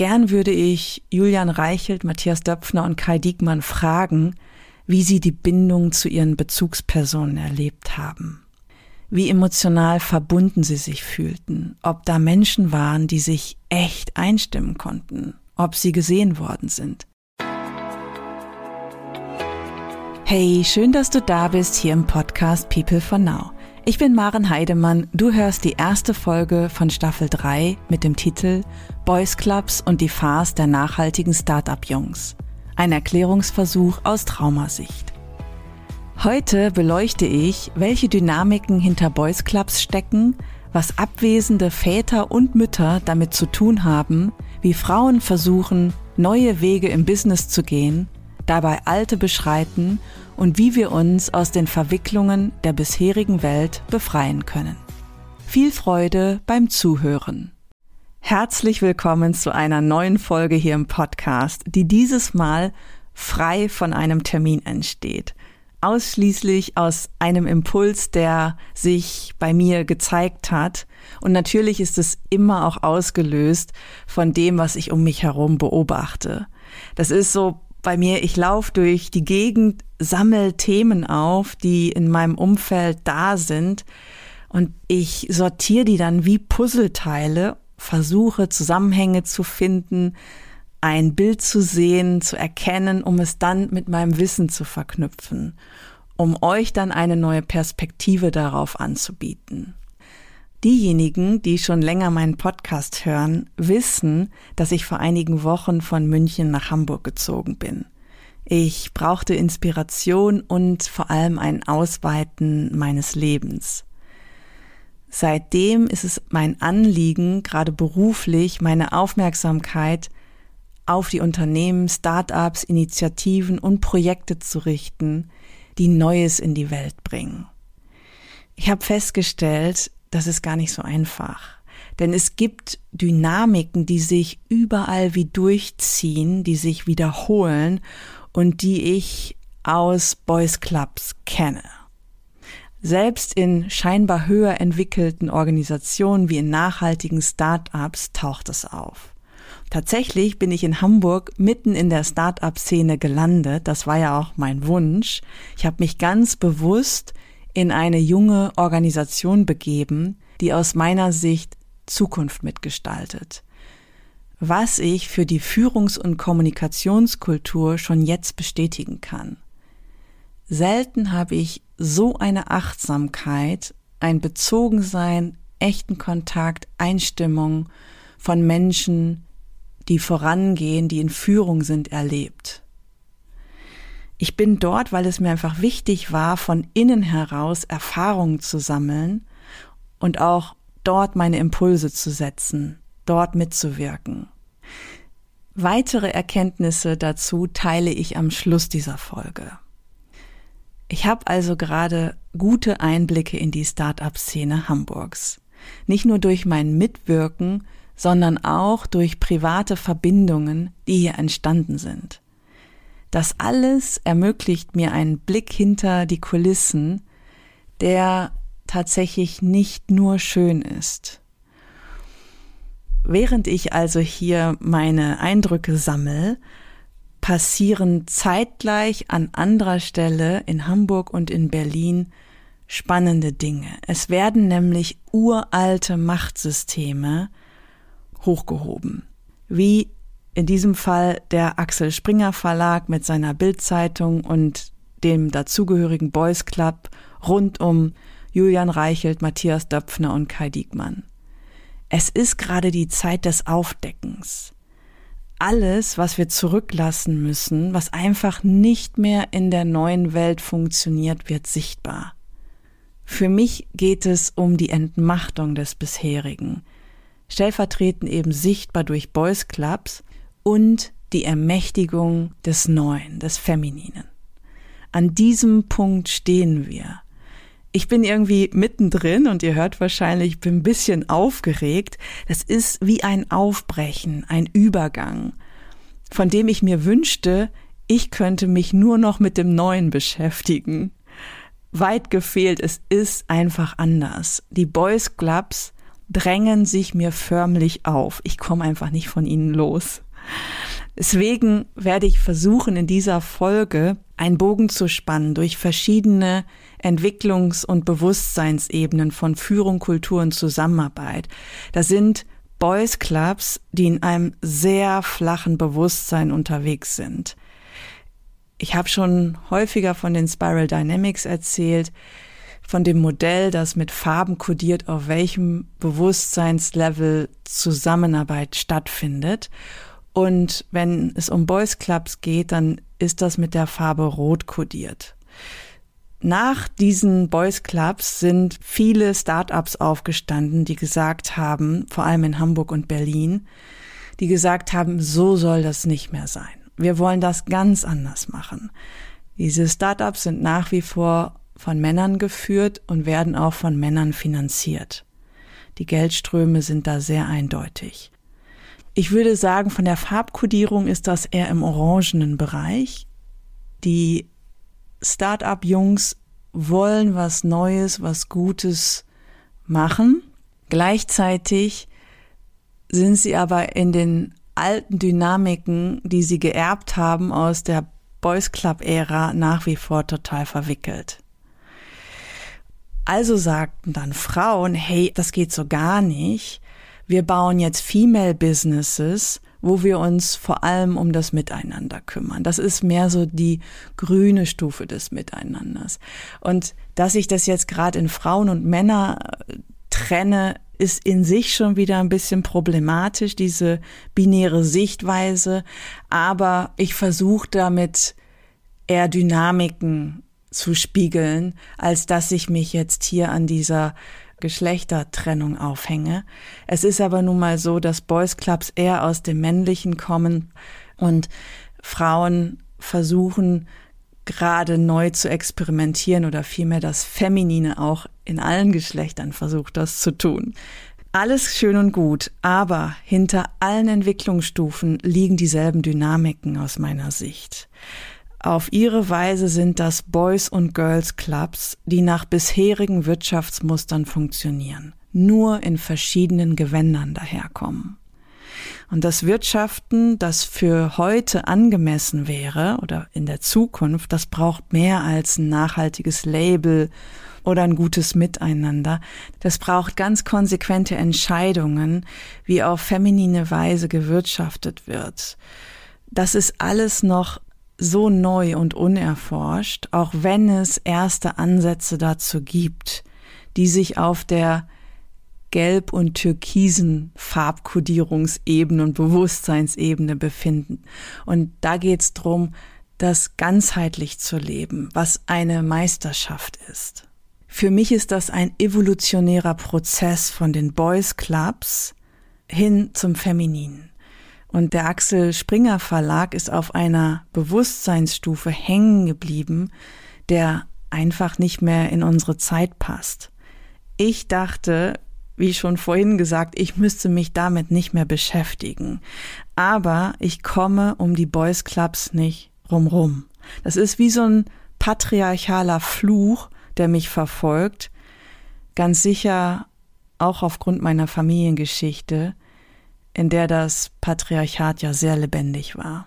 Gern würde ich Julian Reichelt, Matthias Döpfner und Kai Diekmann fragen, wie sie die Bindung zu ihren Bezugspersonen erlebt haben. Wie emotional verbunden sie sich fühlten, ob da Menschen waren, die sich echt einstimmen konnten, ob sie gesehen worden sind. Hey, schön, dass du da bist hier im Podcast People for Now. Ich bin Maren Heidemann. Du hörst die erste Folge von Staffel 3 mit dem Titel Boys Clubs und die Farce der nachhaltigen Startup-Jungs. Ein Erklärungsversuch aus Traumasicht. Heute beleuchte ich, welche Dynamiken hinter Boys Clubs stecken, was abwesende Väter und Mütter damit zu tun haben, wie Frauen versuchen, neue Wege im Business zu gehen, dabei alte beschreiten und wie wir uns aus den Verwicklungen der bisherigen Welt befreien können. Viel Freude beim Zuhören. Herzlich willkommen zu einer neuen Folge hier im Podcast, die dieses Mal frei von einem Termin entsteht. Ausschließlich aus einem Impuls, der sich bei mir gezeigt hat. Und natürlich ist es immer auch ausgelöst von dem, was ich um mich herum beobachte. Das ist so bei mir, ich laufe durch die Gegend, sammel Themen auf, die in meinem Umfeld da sind und ich sortiere die dann wie Puzzleteile, versuche Zusammenhänge zu finden, ein Bild zu sehen, zu erkennen, um es dann mit meinem Wissen zu verknüpfen, um euch dann eine neue Perspektive darauf anzubieten. Diejenigen, die schon länger meinen Podcast hören, wissen, dass ich vor einigen Wochen von München nach Hamburg gezogen bin. Ich brauchte Inspiration und vor allem ein Ausweiten meines Lebens. Seitdem ist es mein Anliegen, gerade beruflich meine Aufmerksamkeit auf die Unternehmen, Start-ups, Initiativen und Projekte zu richten, die Neues in die Welt bringen. Ich habe festgestellt, das ist gar nicht so einfach. Denn es gibt Dynamiken, die sich überall wie durchziehen, die sich wiederholen und die ich aus Boys Clubs kenne. Selbst in scheinbar höher entwickelten Organisationen wie in nachhaltigen Start-ups taucht es auf. Tatsächlich bin ich in Hamburg mitten in der Start-up-Szene gelandet. Das war ja auch mein Wunsch. Ich habe mich ganz bewusst in eine junge Organisation begeben, die aus meiner Sicht Zukunft mitgestaltet. Was ich für die Führungs- und Kommunikationskultur schon jetzt bestätigen kann. Selten habe ich so eine Achtsamkeit, ein Bezogensein, echten Kontakt, Einstimmung von Menschen, die vorangehen, die in Führung sind, erlebt. Ich bin dort, weil es mir einfach wichtig war, von innen heraus Erfahrungen zu sammeln und auch dort meine Impulse zu setzen, dort mitzuwirken. Weitere Erkenntnisse dazu teile ich am Schluss dieser Folge. Ich habe also gerade gute Einblicke in die Start-up-Szene Hamburgs. Nicht nur durch mein Mitwirken, sondern auch durch private Verbindungen, die hier entstanden sind. Das alles ermöglicht mir einen Blick hinter die Kulissen, der tatsächlich nicht nur schön ist. Während ich also hier meine Eindrücke sammle, passieren zeitgleich an anderer Stelle in Hamburg und in Berlin spannende Dinge. Es werden nämlich uralte Machtsysteme hochgehoben, wie in diesem Fall der Axel Springer Verlag mit seiner Bildzeitung und dem dazugehörigen Boys Club rund um Julian Reichelt, Matthias Döpfner und Kai Diekmann. Es ist gerade die Zeit des Aufdeckens. Alles, was wir zurücklassen müssen, was einfach nicht mehr in der neuen Welt funktioniert, wird sichtbar. Für mich geht es um die Entmachtung des bisherigen, stellvertretend eben sichtbar durch Boys Clubs und die Ermächtigung des Neuen, des Femininen. An diesem Punkt stehen wir. Ich bin irgendwie mittendrin und ihr hört wahrscheinlich, ich bin ein bisschen aufgeregt. Das ist wie ein Aufbrechen, ein Übergang, von dem ich mir wünschte, ich könnte mich nur noch mit dem Neuen beschäftigen. Weit gefehlt, es ist einfach anders. Die Boys Clubs drängen sich mir förmlich auf. Ich komme einfach nicht von ihnen los. Deswegen werde ich versuchen, in dieser Folge einen Bogen zu spannen durch verschiedene Entwicklungs- und Bewusstseinsebenen von Führung, Kultur und Zusammenarbeit. Das sind Boys Clubs, die in einem sehr flachen Bewusstsein unterwegs sind. Ich habe schon häufiger von den Spiral Dynamics erzählt, von dem Modell, das mit Farben kodiert, auf welchem Bewusstseinslevel Zusammenarbeit stattfindet. Und wenn es um Boys Clubs geht, dann ist das mit der Farbe Rot kodiert. Nach diesen Boys Clubs sind viele Startups aufgestanden, die gesagt haben, vor allem in Hamburg und Berlin, die gesagt haben, so soll das nicht mehr sein. Wir wollen das ganz anders machen. Diese Startups sind nach wie vor von Männern geführt und werden auch von Männern finanziert. Die Geldströme sind da sehr eindeutig. Ich würde sagen, von der Farbkodierung ist das eher im orangenen Bereich. Die Start-up-Jungs wollen was Neues, was Gutes machen. Gleichzeitig sind sie aber in den alten Dynamiken, die sie geerbt haben aus der Boys Club Ära, nach wie vor total verwickelt. Also sagten dann Frauen, hey, das geht so gar nicht. Wir bauen jetzt Female Businesses wo wir uns vor allem um das Miteinander kümmern. Das ist mehr so die grüne Stufe des Miteinanders. Und dass ich das jetzt gerade in Frauen und Männer äh, trenne, ist in sich schon wieder ein bisschen problematisch, diese binäre Sichtweise. Aber ich versuche damit eher Dynamiken zu spiegeln, als dass ich mich jetzt hier an dieser Geschlechtertrennung aufhänge. Es ist aber nun mal so, dass Boys Clubs eher aus dem Männlichen kommen und Frauen versuchen gerade neu zu experimentieren oder vielmehr das Feminine auch in allen Geschlechtern versucht das zu tun. Alles schön und gut, aber hinter allen Entwicklungsstufen liegen dieselben Dynamiken aus meiner Sicht. Auf ihre Weise sind das Boys und Girls Clubs, die nach bisherigen Wirtschaftsmustern funktionieren, nur in verschiedenen Gewändern daherkommen. Und das Wirtschaften, das für heute angemessen wäre oder in der Zukunft, das braucht mehr als ein nachhaltiges Label oder ein gutes Miteinander. Das braucht ganz konsequente Entscheidungen, wie auf feminine Weise gewirtschaftet wird. Das ist alles noch so neu und unerforscht, auch wenn es erste Ansätze dazu gibt, die sich auf der gelb- und türkisen Farbkodierungsebene und Bewusstseinsebene befinden. Und da geht's drum, das ganzheitlich zu leben, was eine Meisterschaft ist. Für mich ist das ein evolutionärer Prozess von den Boys Clubs hin zum Femininen. Und der Axel Springer Verlag ist auf einer Bewusstseinsstufe hängen geblieben, der einfach nicht mehr in unsere Zeit passt. Ich dachte, wie schon vorhin gesagt, ich müsste mich damit nicht mehr beschäftigen. Aber ich komme um die Boys Clubs nicht rumrum. Das ist wie so ein patriarchaler Fluch, der mich verfolgt. Ganz sicher auch aufgrund meiner Familiengeschichte in der das Patriarchat ja sehr lebendig war.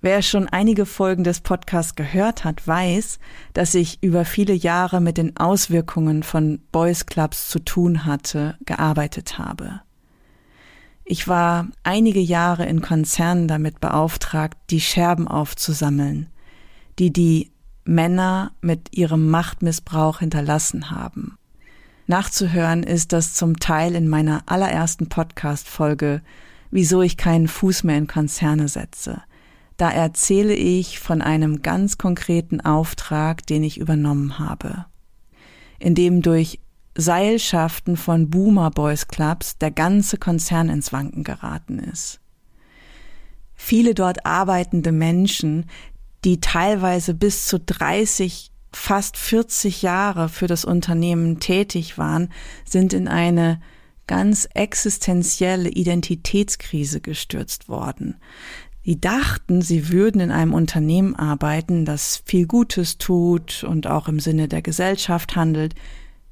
Wer schon einige Folgen des Podcasts gehört hat, weiß, dass ich über viele Jahre mit den Auswirkungen von Boys Clubs zu tun hatte, gearbeitet habe. Ich war einige Jahre in Konzernen damit beauftragt, die Scherben aufzusammeln, die die Männer mit ihrem Machtmissbrauch hinterlassen haben. Nachzuhören ist das zum Teil in meiner allerersten Podcast-Folge, wieso ich keinen Fuß mehr in Konzerne setze. Da erzähle ich von einem ganz konkreten Auftrag, den ich übernommen habe, in dem durch Seilschaften von Boomer Boys Clubs der ganze Konzern ins Wanken geraten ist. Viele dort arbeitende Menschen, die teilweise bis zu 30 fast 40 Jahre für das Unternehmen tätig waren, sind in eine ganz existenzielle Identitätskrise gestürzt worden. Die dachten, sie würden in einem Unternehmen arbeiten, das viel Gutes tut und auch im Sinne der Gesellschaft handelt,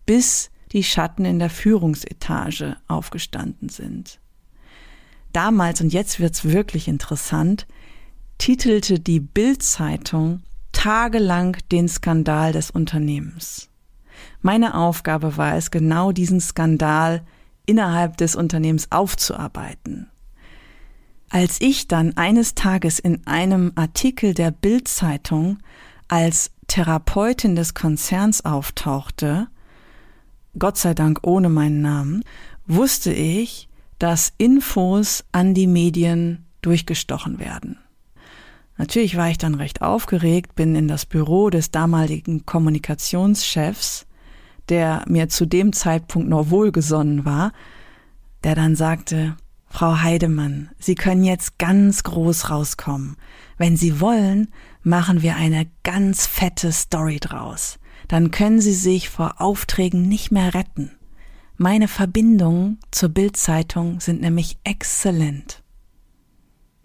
bis die Schatten in der Führungsetage aufgestanden sind. Damals, und jetzt wird's wirklich interessant, titelte die Bild-Zeitung tagelang den Skandal des Unternehmens. Meine Aufgabe war es, genau diesen Skandal innerhalb des Unternehmens aufzuarbeiten. Als ich dann eines Tages in einem Artikel der Bild-Zeitung als Therapeutin des Konzerns auftauchte, Gott sei Dank ohne meinen Namen, wusste ich, dass Infos an die Medien durchgestochen werden. Natürlich war ich dann recht aufgeregt, bin in das Büro des damaligen Kommunikationschefs, der mir zu dem Zeitpunkt noch wohlgesonnen war, der dann sagte, Frau Heidemann, Sie können jetzt ganz groß rauskommen. Wenn Sie wollen, machen wir eine ganz fette Story draus. Dann können Sie sich vor Aufträgen nicht mehr retten. Meine Verbindungen zur Bildzeitung sind nämlich exzellent.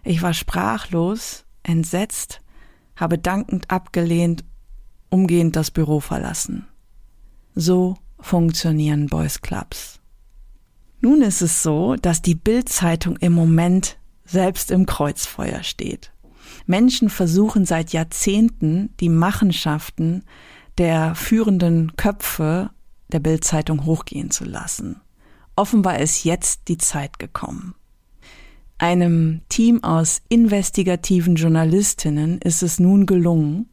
Ich war sprachlos, entsetzt, habe dankend abgelehnt, umgehend das Büro verlassen. So funktionieren Boys Clubs. Nun ist es so, dass die Bildzeitung im Moment selbst im Kreuzfeuer steht. Menschen versuchen seit Jahrzehnten die Machenschaften der führenden Köpfe der Bildzeitung hochgehen zu lassen. Offenbar ist jetzt die Zeit gekommen. Einem Team aus investigativen Journalistinnen ist es nun gelungen,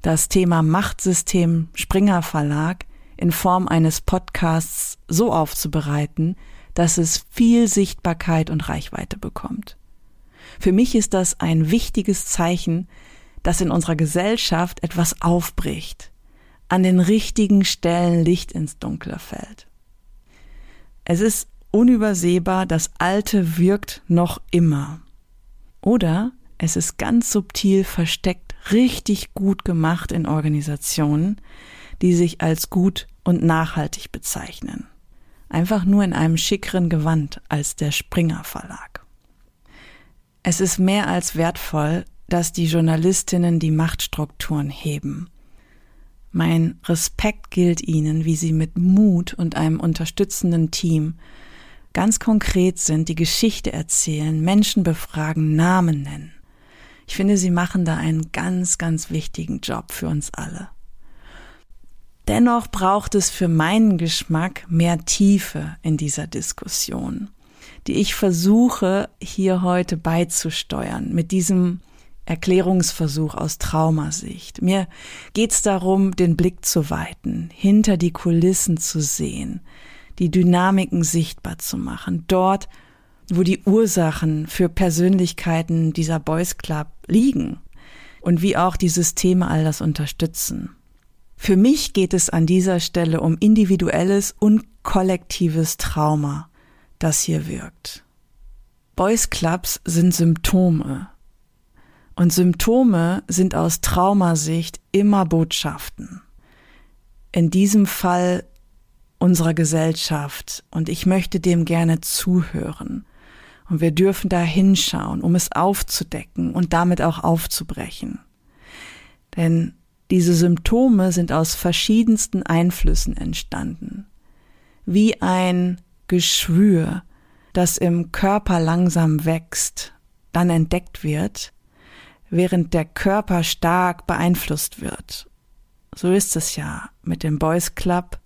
das Thema Machtsystem Springer Verlag in Form eines Podcasts so aufzubereiten, dass es viel Sichtbarkeit und Reichweite bekommt. Für mich ist das ein wichtiges Zeichen, dass in unserer Gesellschaft etwas aufbricht, an den richtigen Stellen Licht ins Dunkle fällt. Es ist unübersehbar, das Alte wirkt noch immer. Oder es ist ganz subtil versteckt, richtig gut gemacht in Organisationen, die sich als gut und nachhaltig bezeichnen. Einfach nur in einem schickeren Gewand als der Springer Verlag. Es ist mehr als wertvoll, dass die Journalistinnen die Machtstrukturen heben. Mein Respekt gilt ihnen, wie sie mit Mut und einem unterstützenden Team ganz konkret sind, die Geschichte erzählen, Menschen befragen, Namen nennen. Ich finde, sie machen da einen ganz, ganz wichtigen Job für uns alle. Dennoch braucht es für meinen Geschmack mehr Tiefe in dieser Diskussion, die ich versuche hier heute beizusteuern mit diesem Erklärungsversuch aus Traumasicht. Mir geht's darum, den Blick zu weiten, hinter die Kulissen zu sehen, die Dynamiken sichtbar zu machen, dort, wo die Ursachen für Persönlichkeiten dieser Boys Club liegen und wie auch die Systeme all das unterstützen. Für mich geht es an dieser Stelle um individuelles und kollektives Trauma, das hier wirkt. Boys Clubs sind Symptome. Und Symptome sind aus Traumasicht immer Botschaften. In diesem Fall unserer Gesellschaft. Und ich möchte dem gerne zuhören. Und wir dürfen da hinschauen, um es aufzudecken und damit auch aufzubrechen. Denn diese Symptome sind aus verschiedensten Einflüssen entstanden. Wie ein Geschwür, das im Körper langsam wächst, dann entdeckt wird, während der Körper stark beeinflusst wird. So ist es ja mit dem Boys Club,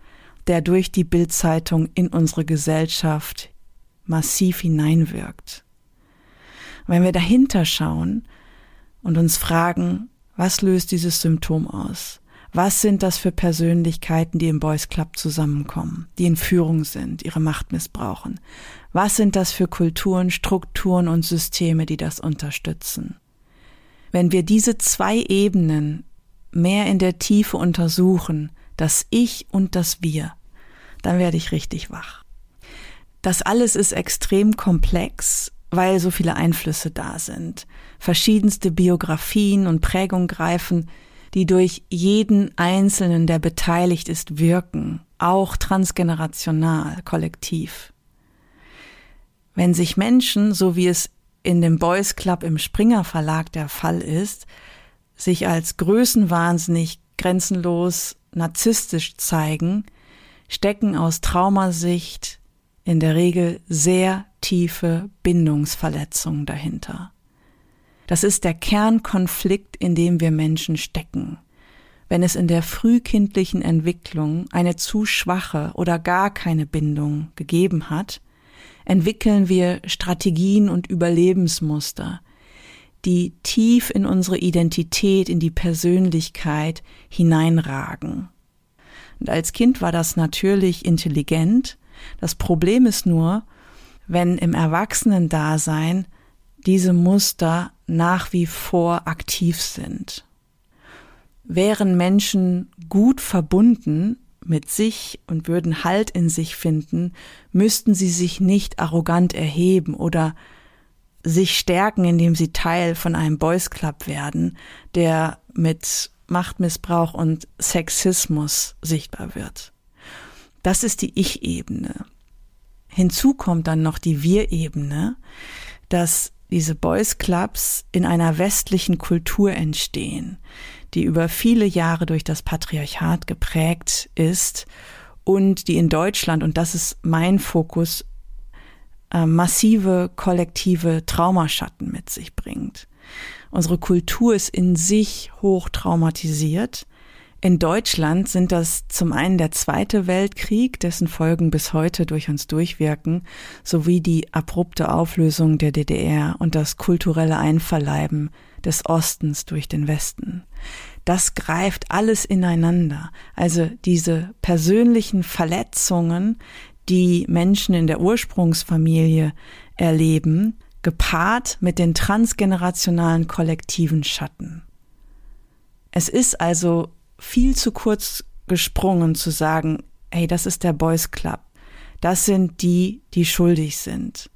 der durch die Bildzeitung in unsere Gesellschaft massiv hineinwirkt. Wenn wir dahinter schauen und uns fragen, was löst dieses Symptom aus? Was sind das für Persönlichkeiten, die im Boys Club zusammenkommen, die in Führung sind, ihre Macht missbrauchen? Was sind das für Kulturen, Strukturen und Systeme, die das unterstützen? Wenn wir diese zwei Ebenen mehr in der Tiefe untersuchen, das Ich und das Wir, dann werde ich richtig wach. Das alles ist extrem komplex weil so viele Einflüsse da sind. Verschiedenste Biografien und Prägungen greifen, die durch jeden Einzelnen, der beteiligt ist, wirken, auch transgenerational, kollektiv. Wenn sich Menschen, so wie es in dem Boys Club im Springer Verlag der Fall ist, sich als größenwahnsinnig, grenzenlos, narzisstisch zeigen, stecken aus Traumasicht in der Regel sehr tiefe Bindungsverletzungen dahinter. Das ist der Kernkonflikt, in dem wir Menschen stecken. Wenn es in der frühkindlichen Entwicklung eine zu schwache oder gar keine Bindung gegeben hat, entwickeln wir Strategien und Überlebensmuster, die tief in unsere Identität, in die Persönlichkeit hineinragen. Und als Kind war das natürlich intelligent. Das Problem ist nur, wenn im Erwachsenendasein diese Muster nach wie vor aktiv sind. Wären Menschen gut verbunden mit sich und würden Halt in sich finden, müssten sie sich nicht arrogant erheben oder sich stärken, indem sie Teil von einem Boys Club werden, der mit Machtmissbrauch und Sexismus sichtbar wird. Das ist die Ich-Ebene. Hinzu kommt dann noch die Wir-Ebene, dass diese Boys Clubs in einer westlichen Kultur entstehen, die über viele Jahre durch das Patriarchat geprägt ist und die in Deutschland, und das ist mein Fokus, äh, massive kollektive Traumaschatten mit sich bringt. Unsere Kultur ist in sich hoch traumatisiert in Deutschland sind das zum einen der Zweite Weltkrieg, dessen Folgen bis heute durch uns durchwirken, sowie die abrupte Auflösung der DDR und das kulturelle Einverleiben des Ostens durch den Westen. Das greift alles ineinander. Also diese persönlichen Verletzungen, die Menschen in der Ursprungsfamilie erleben, gepaart mit den transgenerationalen kollektiven Schatten. Es ist also viel zu kurz gesprungen zu sagen, hey, das ist der Boys Club. Das sind die, die schuldig sind,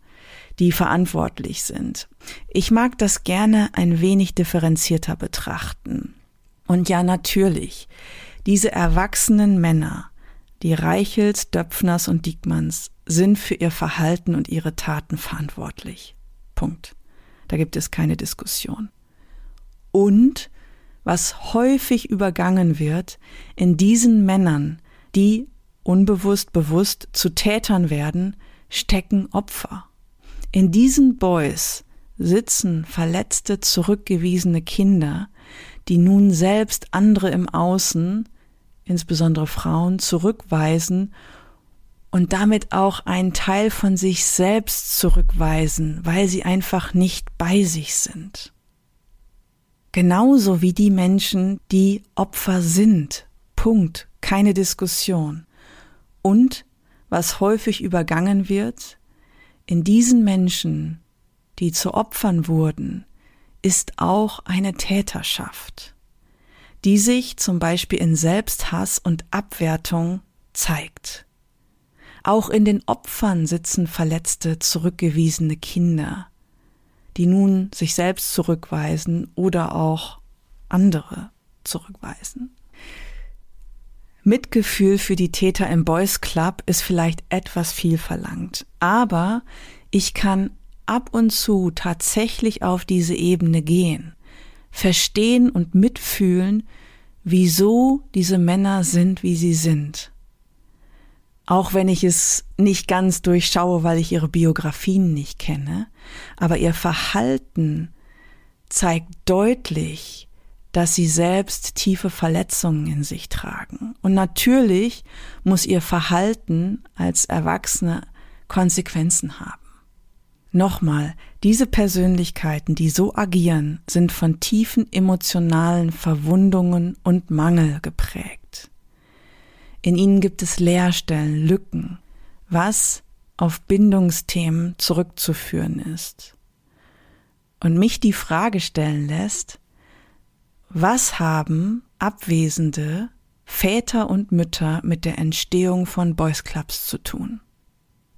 die verantwortlich sind. Ich mag das gerne ein wenig differenzierter betrachten. Und ja, natürlich, diese erwachsenen Männer, die Reichels, Döpfners und Diekmanns, sind für ihr Verhalten und ihre Taten verantwortlich. Punkt. Da gibt es keine Diskussion. Und was häufig übergangen wird, in diesen Männern, die unbewusst bewusst zu Tätern werden, stecken Opfer. In diesen Boys sitzen verletzte, zurückgewiesene Kinder, die nun selbst andere im Außen, insbesondere Frauen, zurückweisen und damit auch einen Teil von sich selbst zurückweisen, weil sie einfach nicht bei sich sind. Genauso wie die Menschen, die Opfer sind. Punkt. Keine Diskussion. Und, was häufig übergangen wird, in diesen Menschen, die zu Opfern wurden, ist auch eine Täterschaft, die sich zum Beispiel in Selbsthass und Abwertung zeigt. Auch in den Opfern sitzen verletzte, zurückgewiesene Kinder, die nun sich selbst zurückweisen oder auch andere zurückweisen. Mitgefühl für die Täter im Boys Club ist vielleicht etwas viel verlangt, aber ich kann ab und zu tatsächlich auf diese Ebene gehen, verstehen und mitfühlen, wieso diese Männer sind, wie sie sind auch wenn ich es nicht ganz durchschaue, weil ich ihre Biografien nicht kenne, aber ihr Verhalten zeigt deutlich, dass sie selbst tiefe Verletzungen in sich tragen. Und natürlich muss ihr Verhalten als Erwachsene Konsequenzen haben. Nochmal, diese Persönlichkeiten, die so agieren, sind von tiefen emotionalen Verwundungen und Mangel geprägt. In ihnen gibt es Leerstellen, Lücken, was auf Bindungsthemen zurückzuführen ist. Und mich die Frage stellen lässt, was haben abwesende Väter und Mütter mit der Entstehung von Boys Clubs zu tun?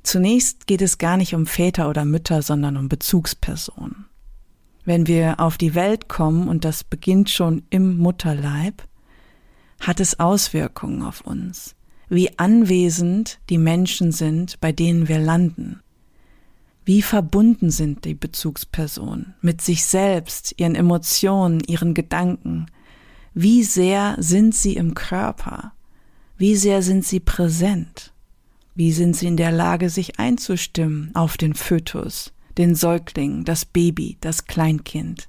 Zunächst geht es gar nicht um Väter oder Mütter, sondern um Bezugspersonen. Wenn wir auf die Welt kommen, und das beginnt schon im Mutterleib, hat es Auswirkungen auf uns, wie anwesend die Menschen sind, bei denen wir landen. Wie verbunden sind die Bezugspersonen mit sich selbst, ihren Emotionen, ihren Gedanken? Wie sehr sind sie im Körper? Wie sehr sind sie präsent? Wie sind sie in der Lage, sich einzustimmen auf den Fötus, den Säugling, das Baby, das Kleinkind?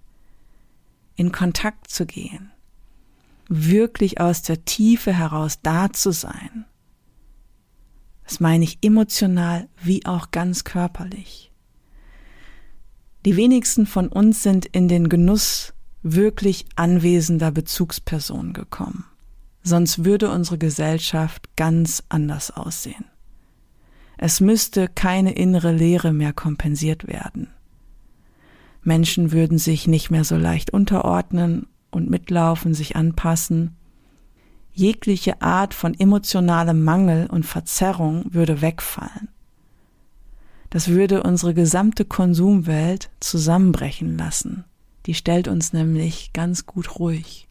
In Kontakt zu gehen, wirklich aus der Tiefe heraus da zu sein. Das meine ich emotional wie auch ganz körperlich. Die wenigsten von uns sind in den Genuss wirklich anwesender Bezugspersonen gekommen. Sonst würde unsere Gesellschaft ganz anders aussehen. Es müsste keine innere Leere mehr kompensiert werden. Menschen würden sich nicht mehr so leicht unterordnen und mitlaufen, sich anpassen. Jegliche Art von emotionalem Mangel und Verzerrung würde wegfallen. Das würde unsere gesamte Konsumwelt zusammenbrechen lassen. Die stellt uns nämlich ganz gut ruhig.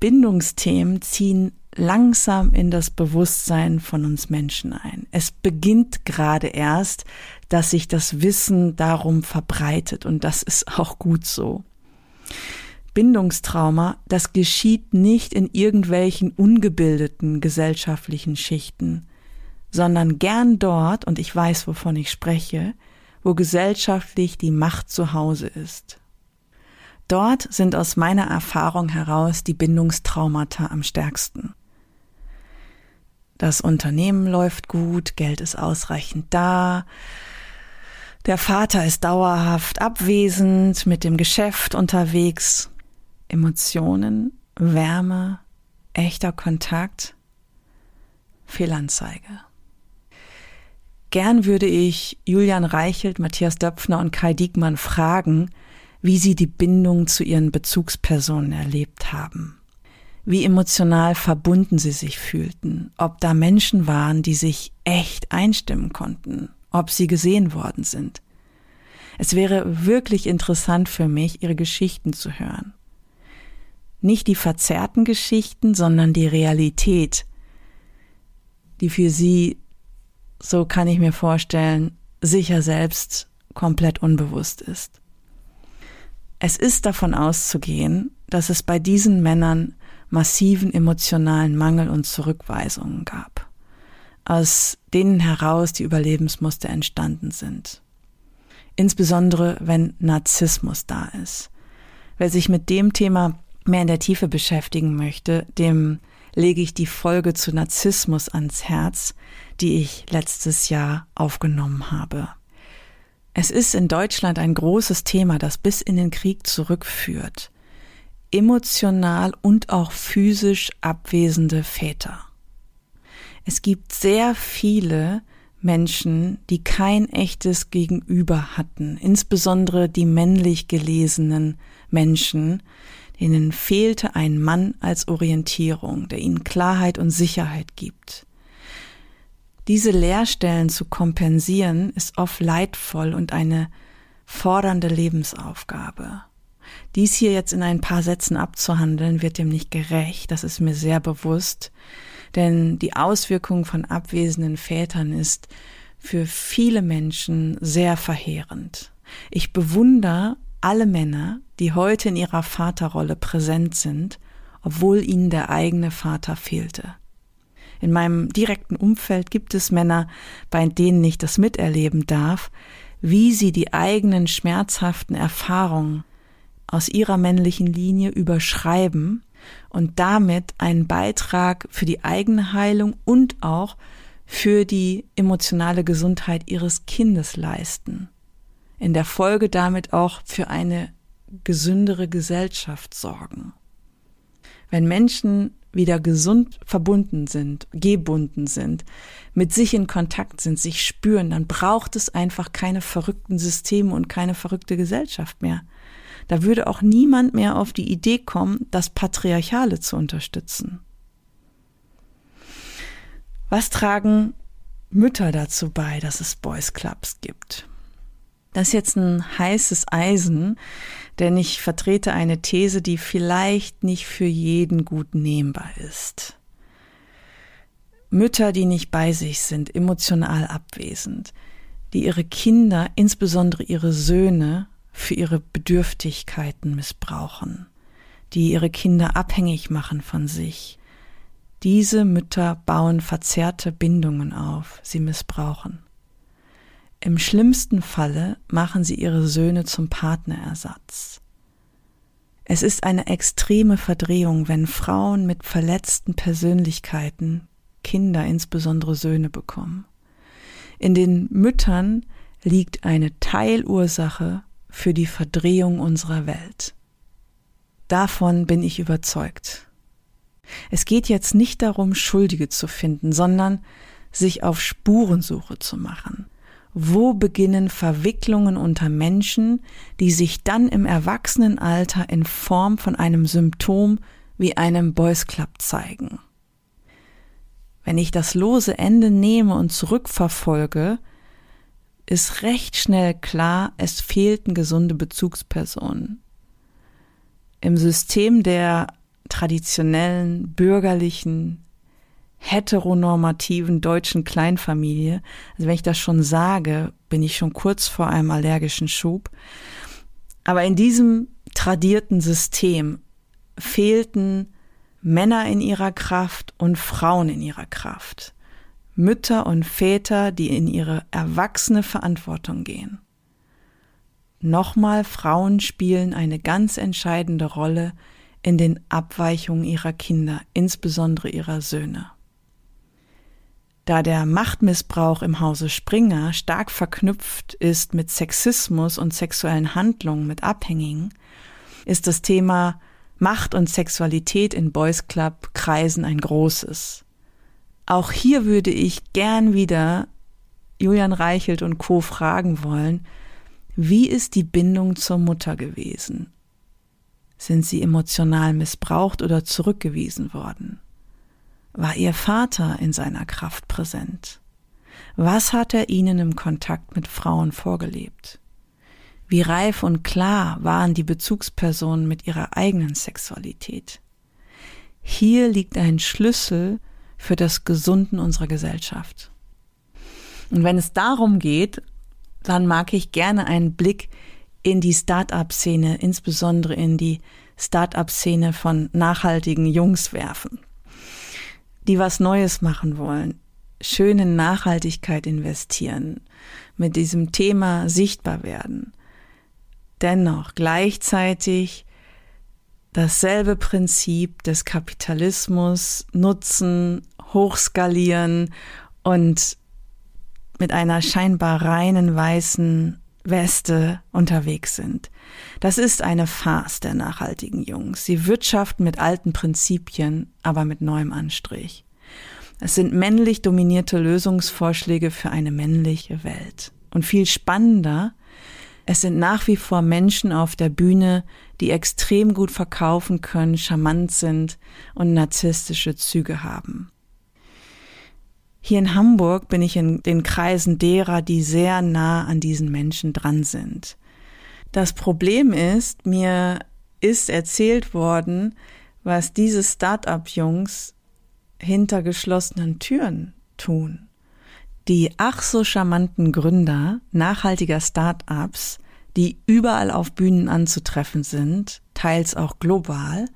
Bindungsthemen ziehen langsam in das Bewusstsein von uns Menschen ein. Es beginnt gerade erst, dass sich das Wissen darum verbreitet und das ist auch gut so. Bindungstrauma, das geschieht nicht in irgendwelchen ungebildeten gesellschaftlichen Schichten, sondern gern dort, und ich weiß, wovon ich spreche, wo gesellschaftlich die Macht zu Hause ist. Dort sind aus meiner Erfahrung heraus die Bindungstraumata am stärksten. Das Unternehmen läuft gut, Geld ist ausreichend da, der Vater ist dauerhaft abwesend, mit dem Geschäft unterwegs, Emotionen, Wärme, echter Kontakt, Fehlanzeige. Gern würde ich Julian Reichelt, Matthias Döpfner und Kai Diekmann fragen, wie sie die Bindung zu ihren Bezugspersonen erlebt haben. Wie emotional verbunden sie sich fühlten, ob da Menschen waren, die sich echt einstimmen konnten, ob sie gesehen worden sind. Es wäre wirklich interessant für mich, ihre Geschichten zu hören. Nicht die verzerrten Geschichten, sondern die Realität, die für sie so kann ich mir vorstellen, sicher selbst komplett unbewusst ist. Es ist davon auszugehen, dass es bei diesen Männern massiven emotionalen Mangel und Zurückweisungen gab, aus denen heraus die Überlebensmuster entstanden sind. Insbesondere wenn Narzissmus da ist. Wer sich mit dem Thema mehr in der Tiefe beschäftigen möchte, dem lege ich die Folge zu Narzissmus ans Herz, die ich letztes Jahr aufgenommen habe. Es ist in Deutschland ein großes Thema, das bis in den Krieg zurückführt. Emotional und auch physisch abwesende Väter. Es gibt sehr viele Menschen, die kein echtes Gegenüber hatten, insbesondere die männlich gelesenen Menschen, Ihnen fehlte ein Mann als Orientierung, der ihnen Klarheit und Sicherheit gibt. Diese Leerstellen zu kompensieren ist oft leidvoll und eine fordernde Lebensaufgabe. Dies hier jetzt in ein paar Sätzen abzuhandeln, wird dem nicht gerecht, das ist mir sehr bewusst, denn die Auswirkung von abwesenden Vätern ist für viele Menschen sehr verheerend. Ich bewundere alle Männer, die heute in ihrer Vaterrolle präsent sind, obwohl ihnen der eigene Vater fehlte. In meinem direkten Umfeld gibt es Männer, bei denen ich das miterleben darf, wie sie die eigenen schmerzhaften Erfahrungen aus ihrer männlichen Linie überschreiben und damit einen Beitrag für die eigene Heilung und auch für die emotionale Gesundheit ihres Kindes leisten in der Folge damit auch für eine gesündere Gesellschaft sorgen. Wenn Menschen wieder gesund verbunden sind, gebunden sind, mit sich in Kontakt sind, sich spüren, dann braucht es einfach keine verrückten Systeme und keine verrückte Gesellschaft mehr. Da würde auch niemand mehr auf die Idee kommen, das Patriarchale zu unterstützen. Was tragen Mütter dazu bei, dass es Boys Clubs gibt? Das ist jetzt ein heißes Eisen, denn ich vertrete eine These, die vielleicht nicht für jeden gut nehmbar ist. Mütter, die nicht bei sich sind, emotional abwesend, die ihre Kinder, insbesondere ihre Söhne, für ihre Bedürftigkeiten missbrauchen, die ihre Kinder abhängig machen von sich, Diese Mütter bauen verzerrte Bindungen auf, sie missbrauchen. Im schlimmsten Falle machen sie ihre Söhne zum Partnerersatz. Es ist eine extreme Verdrehung, wenn Frauen mit verletzten Persönlichkeiten Kinder, insbesondere Söhne, bekommen. In den Müttern liegt eine Teilursache für die Verdrehung unserer Welt. Davon bin ich überzeugt. Es geht jetzt nicht darum, Schuldige zu finden, sondern sich auf Spurensuche zu machen. Wo beginnen Verwicklungen unter Menschen, die sich dann im Erwachsenenalter in Form von einem Symptom wie einem Boys Club zeigen? Wenn ich das lose Ende nehme und zurückverfolge, ist recht schnell klar, es fehlten gesunde Bezugspersonen. Im System der traditionellen, bürgerlichen, heteronormativen deutschen Kleinfamilie, also wenn ich das schon sage, bin ich schon kurz vor einem allergischen Schub. Aber in diesem tradierten System fehlten Männer in ihrer Kraft und Frauen in ihrer Kraft. Mütter und Väter, die in ihre erwachsene Verantwortung gehen. Nochmal, Frauen spielen eine ganz entscheidende Rolle in den Abweichungen ihrer Kinder, insbesondere ihrer Söhne. Da der Machtmissbrauch im Hause Springer stark verknüpft ist mit Sexismus und sexuellen Handlungen mit Abhängigen, ist das Thema Macht und Sexualität in Boys Club Kreisen ein großes. Auch hier würde ich gern wieder Julian Reichelt und Co. fragen wollen, wie ist die Bindung zur Mutter gewesen? Sind sie emotional missbraucht oder zurückgewiesen worden? War ihr Vater in seiner Kraft präsent? Was hat er ihnen im Kontakt mit Frauen vorgelebt? Wie reif und klar waren die Bezugspersonen mit ihrer eigenen Sexualität? Hier liegt ein Schlüssel für das Gesunden unserer Gesellschaft. Und wenn es darum geht, dann mag ich gerne einen Blick in die Start-up-Szene, insbesondere in die Start-up-Szene von nachhaltigen Jungs werfen, die was Neues machen wollen, schön in Nachhaltigkeit investieren, mit diesem Thema sichtbar werden. Dennoch gleichzeitig dasselbe Prinzip des Kapitalismus nutzen, hochskalieren und mit einer scheinbar reinen weißen Weste unterwegs sind. Das ist eine Farce der nachhaltigen Jungs. Sie wirtschaften mit alten Prinzipien, aber mit neuem Anstrich. Es sind männlich dominierte Lösungsvorschläge für eine männliche Welt. Und viel spannender, es sind nach wie vor Menschen auf der Bühne, die extrem gut verkaufen können, charmant sind und narzisstische Züge haben. Hier in Hamburg bin ich in den Kreisen derer, die sehr nah an diesen Menschen dran sind. Das Problem ist, mir ist erzählt worden, was diese Start-up-Jungs hinter geschlossenen Türen tun. Die ach so charmanten Gründer nachhaltiger Start-ups, die überall auf Bühnen anzutreffen sind, teils auch global,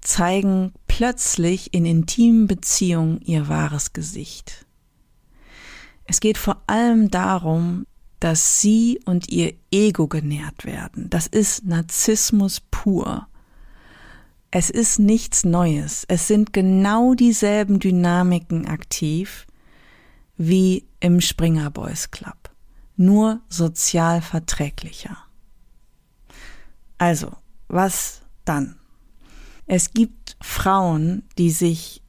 zeigen plötzlich in intimen Beziehungen ihr wahres Gesicht. Es geht vor allem darum, dass sie und ihr Ego genährt werden. Das ist Narzissmus pur. Es ist nichts Neues. Es sind genau dieselben Dynamiken aktiv wie im Springer Boys Club. Nur sozial verträglicher. Also, was dann? Es gibt Frauen, die sich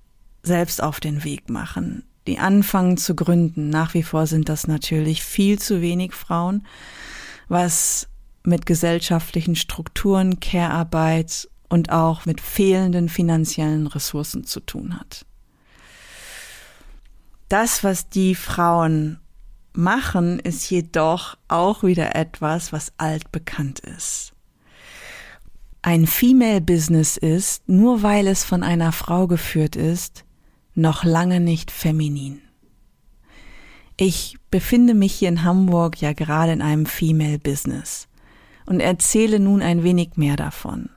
selbst auf den Weg machen, die anfangen zu gründen. Nach wie vor sind das natürlich viel zu wenig Frauen, was mit gesellschaftlichen Strukturen, Care-Arbeit und auch mit fehlenden finanziellen Ressourcen zu tun hat. Das, was die Frauen machen, ist jedoch auch wieder etwas, was altbekannt ist ein Female Business ist, nur weil es von einer Frau geführt ist, noch lange nicht feminin. Ich befinde mich hier in Hamburg ja gerade in einem Female Business und erzähle nun ein wenig mehr davon.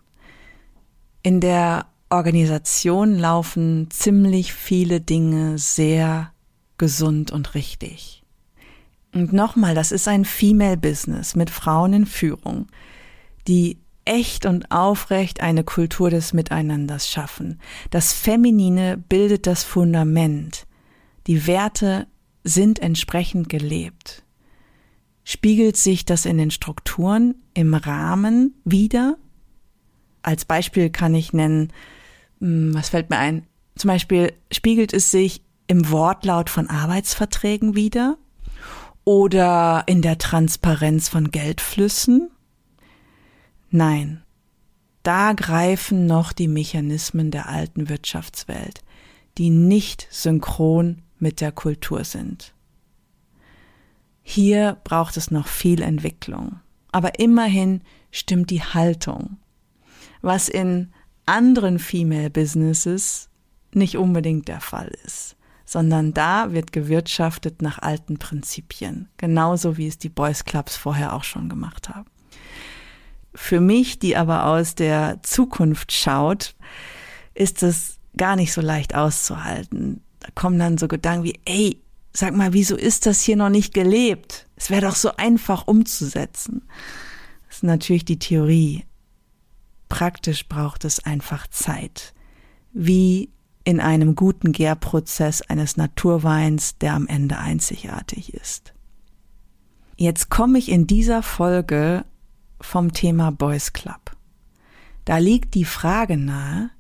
In der Organisation laufen ziemlich viele Dinge sehr gesund und richtig. Und nochmal, das ist ein Female Business mit Frauen in Führung, die echt und aufrecht eine Kultur des Miteinanders schaffen. Das Feminine bildet das Fundament. Die Werte sind entsprechend gelebt. Spiegelt sich das in den Strukturen, im Rahmen wieder? Als Beispiel kann ich nennen, hm, was fällt mir ein? Zum Beispiel spiegelt es sich im Wortlaut von Arbeitsverträgen wieder oder in der Transparenz von Geldflüssen? Nein, da greifen noch die Mechanismen der alten Wirtschaftswelt, die nicht synchron mit der Kultur sind. Hier braucht es noch viel Entwicklung, aber immerhin stimmt die Haltung, was in anderen Female Businesses nicht unbedingt der Fall ist, sondern da wird gewirtschaftet nach alten Prinzipien, genauso wie es die Boys Clubs vorher auch schon gemacht haben. Für mich, die aber aus der Zukunft schaut, ist es gar nicht so leicht auszuhalten. Da kommen dann so Gedanken wie, ey, sag mal, wieso ist das hier noch nicht gelebt? Es wäre doch so einfach umzusetzen. Das ist natürlich die Theorie. Praktisch braucht es einfach Zeit. Wie in einem guten Gärprozess eines Naturweins, der am Ende einzigartig ist. Jetzt komme ich in dieser Folge vom Thema Boys Club. Da liegt die Frage nahe,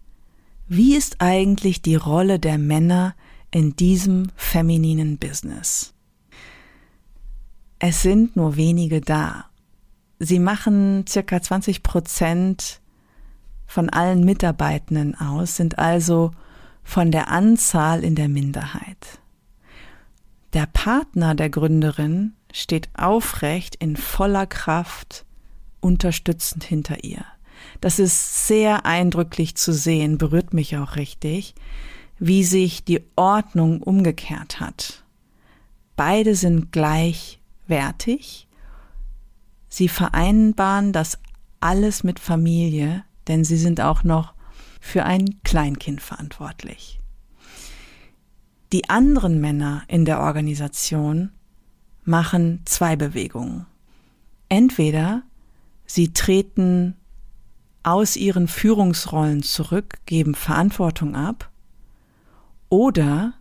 wie ist eigentlich die Rolle der Männer in diesem femininen Business? Es sind nur wenige da. Sie machen circa 20 Prozent von allen Mitarbeitenden aus, sind also von der Anzahl in der Minderheit. Der Partner der Gründerin steht aufrecht in voller Kraft unterstützend hinter ihr. Das ist sehr eindrücklich zu sehen, berührt mich auch richtig, wie sich die Ordnung umgekehrt hat. Beide sind gleichwertig. Sie vereinbaren das alles mit Familie, denn sie sind auch noch für ein Kleinkind verantwortlich. Die anderen Männer in der Organisation machen zwei Bewegungen. Entweder Sie treten aus ihren Führungsrollen zurück, geben Verantwortung ab, oder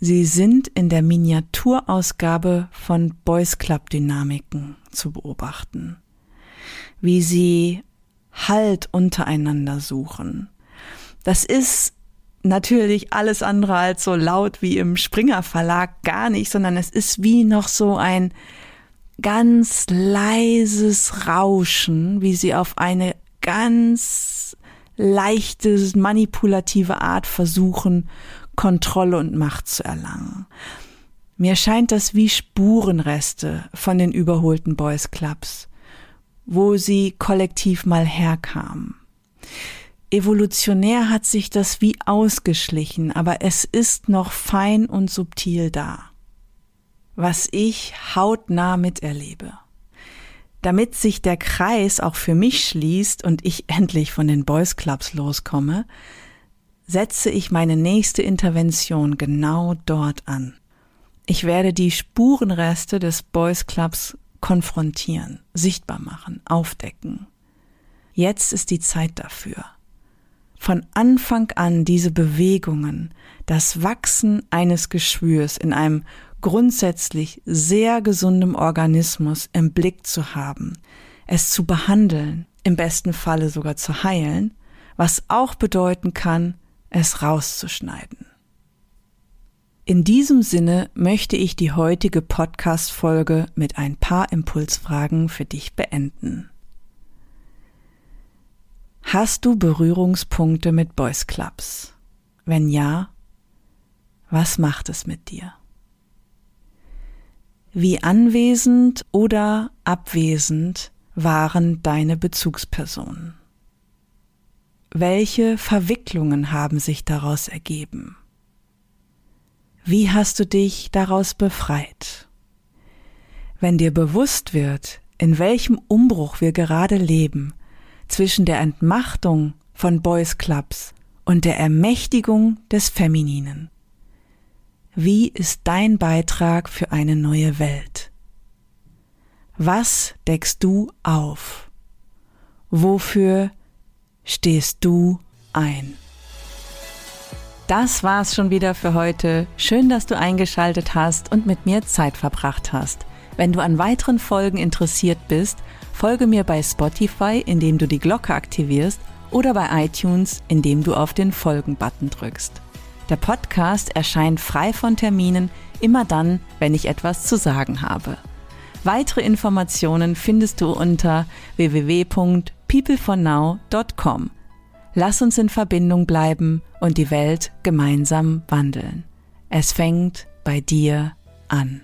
sie sind in der Miniaturausgabe von Boys Club Dynamiken zu beobachten, wie sie Halt untereinander suchen. Das ist natürlich alles andere als so laut wie im Springer Verlag gar nicht, sondern es ist wie noch so ein ganz leises Rauschen, wie sie auf eine ganz leichte, manipulative Art versuchen, Kontrolle und Macht zu erlangen. Mir scheint das wie Spurenreste von den überholten Boys Clubs, wo sie kollektiv mal herkamen. Evolutionär hat sich das wie ausgeschlichen, aber es ist noch fein und subtil da was ich hautnah miterlebe. Damit sich der Kreis auch für mich schließt und ich endlich von den Boys Clubs loskomme, setze ich meine nächste Intervention genau dort an. Ich werde die Spurenreste des Boys Clubs konfrontieren, sichtbar machen, aufdecken. Jetzt ist die Zeit dafür. Von Anfang an diese Bewegungen, das Wachsen eines Geschwürs in einem grundsätzlich sehr gesundem Organismus im Blick zu haben, es zu behandeln, im besten Falle sogar zu heilen, was auch bedeuten kann, es rauszuschneiden. In diesem Sinne möchte ich die heutige Podcast-Folge mit ein paar Impulsfragen für dich beenden. Hast du Berührungspunkte mit Boys Clubs? Wenn ja, was macht es mit dir? Wie anwesend oder abwesend waren deine Bezugspersonen? Welche Verwicklungen haben sich daraus ergeben? Wie hast du dich daraus befreit? Wenn dir bewusst wird, in welchem Umbruch wir gerade leben, zwischen der Entmachtung von Boys Clubs und der Ermächtigung des Femininen. Wie ist dein Beitrag für eine neue Welt? Was deckst du auf? Wofür stehst du ein? Das war's schon wieder für heute. Schön, dass du eingeschaltet hast und mit mir Zeit verbracht hast. Wenn du an weiteren Folgen interessiert bist, folge mir bei Spotify, indem du die Glocke aktivierst oder bei iTunes, indem du auf den Folgen-Button drückst. Der Podcast erscheint frei von Terminen immer dann, wenn ich etwas zu sagen habe. Weitere Informationen findest du unter www.peoplefornow.com. Lass uns in Verbindung bleiben und die Welt gemeinsam wandeln. Es fängt bei dir an.